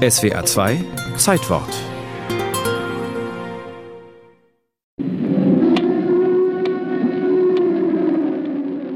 SWR 2 Zeitwort.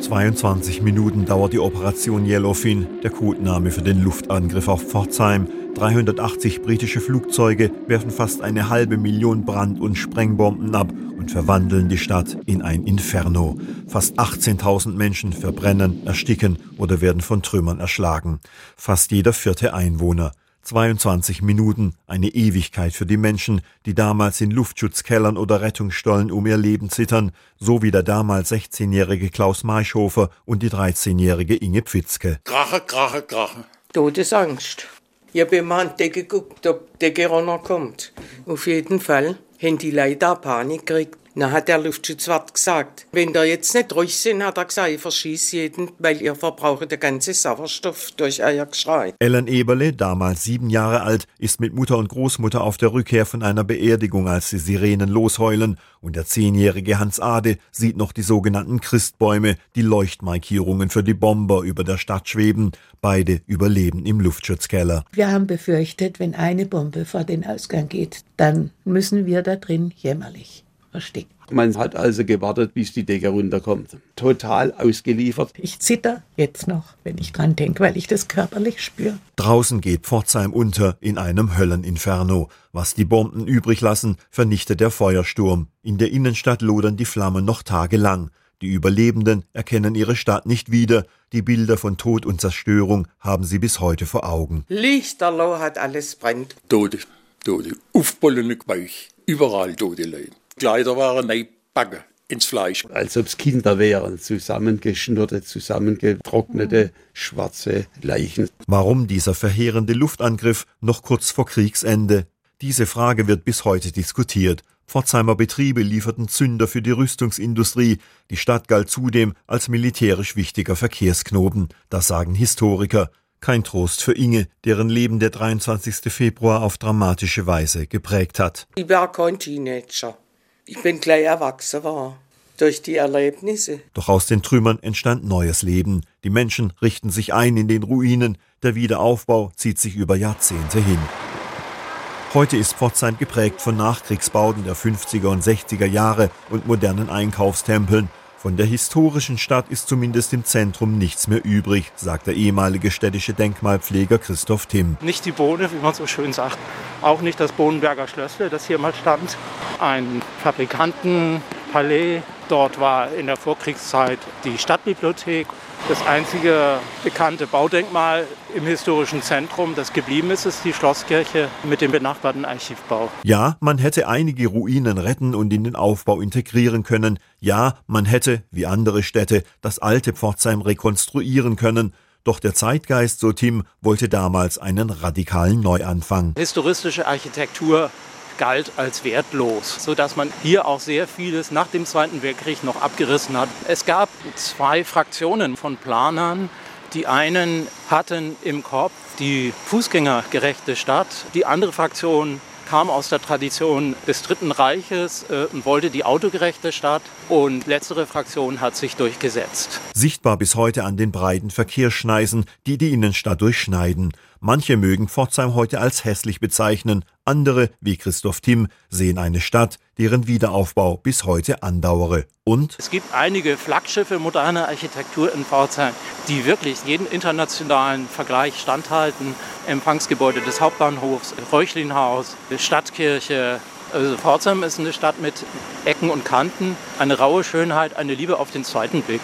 »22 Minuten dauert die Operation Yellowfin, der Codename für den Luftangriff auf Pforzheim. 380 britische Flugzeuge werfen fast eine halbe Million Brand- und Sprengbomben ab und verwandeln die Stadt in ein Inferno. Fast 18.000 Menschen verbrennen, ersticken oder werden von Trümmern erschlagen. Fast jeder vierte Einwohner. 22 Minuten, eine Ewigkeit für die Menschen, die damals in Luftschutzkellern oder Rettungsstollen um ihr Leben zittern, so wie der damals 16-jährige Klaus Maischhofer und die 13-jährige Inge Pfitzke. Krache, Krache, Krache. Todesangst. Ich habe immer an die Decke geguckt, ob der Geronner kommt. Auf jeden Fall haben die Leute Panik gekriegt. Na hat der Luftschutzwart gesagt, wenn der jetzt nicht ruhig sind, hat er gesagt, ich verschieße jeden, weil ihr verbraucht den ganzen Sauerstoff durch euer Geschrei. Ellen Eberle, damals sieben Jahre alt, ist mit Mutter und Großmutter auf der Rückkehr von einer Beerdigung, als die Sirenen losheulen und der zehnjährige Hans Ade sieht noch die sogenannten Christbäume, die Leuchtmarkierungen für die Bomber über der Stadt schweben. Beide überleben im Luftschutzkeller. Wir haben befürchtet, wenn eine Bombe vor den Ausgang geht, dann müssen wir da drin jämmerlich verstecken. Man hat also gewartet, bis die Decke runterkommt. Total ausgeliefert. Ich zitter jetzt noch, wenn ich dran denke, weil ich das körperlich spüre. Draußen geht Pforzheim unter in einem Hölleninferno. Was die Bomben übrig lassen, vernichtet der Feuersturm. In der Innenstadt lodern die Flammen noch tagelang. Die Überlebenden erkennen ihre Stadt nicht wieder. Die Bilder von Tod und Zerstörung haben sie bis heute vor Augen. Lichterloh hat alles brennt. Tote, Tote, aufbollene Bauch, überall tote Leute. Kleider waren backen ins Fleisch. Als ob es Kinder wären, zusammengeschnurrte, zusammengetrocknete, schwarze Leichen. Warum dieser verheerende Luftangriff noch kurz vor Kriegsende? Diese Frage wird bis heute diskutiert. Pforzheimer Betriebe lieferten Zünder für die Rüstungsindustrie. Die Stadt galt zudem als militärisch wichtiger Verkehrsknoten. Das sagen Historiker. Kein Trost für Inge, deren Leben der 23. Februar auf dramatische Weise geprägt hat. Ich war kein Teenager. Ich bin gleich erwachsen war. Durch die Erlebnisse. Doch aus den Trümmern entstand neues Leben. Die Menschen richten sich ein in den Ruinen. Der Wiederaufbau zieht sich über Jahrzehnte hin. Heute ist Pforzheim geprägt von Nachkriegsbauten der 50er und 60er Jahre und modernen Einkaufstempeln. Von der historischen Stadt ist zumindest im Zentrum nichts mehr übrig, sagt der ehemalige städtische Denkmalpfleger Christoph Timm. Nicht die Bohne, wie man so schön sagt. Auch nicht das Bohnenberger Schlössle, das hier mal stand. Ein Fabrikantenpalais. Dort war in der Vorkriegszeit die Stadtbibliothek. Das einzige bekannte Baudenkmal im historischen Zentrum, das geblieben ist, ist die Schlosskirche mit dem benachbarten Archivbau. Ja, man hätte einige Ruinen retten und in den Aufbau integrieren können. Ja, man hätte, wie andere Städte, das alte Pforzheim rekonstruieren können. Doch der Zeitgeist, so Tim, wollte damals einen radikalen Neuanfang. Historistische Architektur galt als wertlos, sodass man hier auch sehr vieles nach dem Zweiten Weltkrieg noch abgerissen hat. Es gab zwei Fraktionen von Planern. Die einen hatten im Kopf die fußgängergerechte Stadt, die andere Fraktion kam aus der Tradition des Dritten Reiches äh, und wollte die autogerechte Stadt. Und letztere Fraktion hat sich durchgesetzt. Sichtbar bis heute an den breiten Verkehrsschneisen, die die Innenstadt durchschneiden. Manche mögen Pforzheim heute als hässlich bezeichnen, andere, wie Christoph Timm, sehen eine Stadt, deren Wiederaufbau bis heute andauere. Und es gibt einige Flaggschiffe moderner Architektur in Pforzheim, die wirklich jeden internationalen Vergleich standhalten. Empfangsgebäude des Hauptbahnhofs, Räuchlinhaus, Stadtkirche, also Pforzheim ist eine Stadt mit Ecken und Kanten, eine raue Schönheit, eine Liebe auf den zweiten Blick.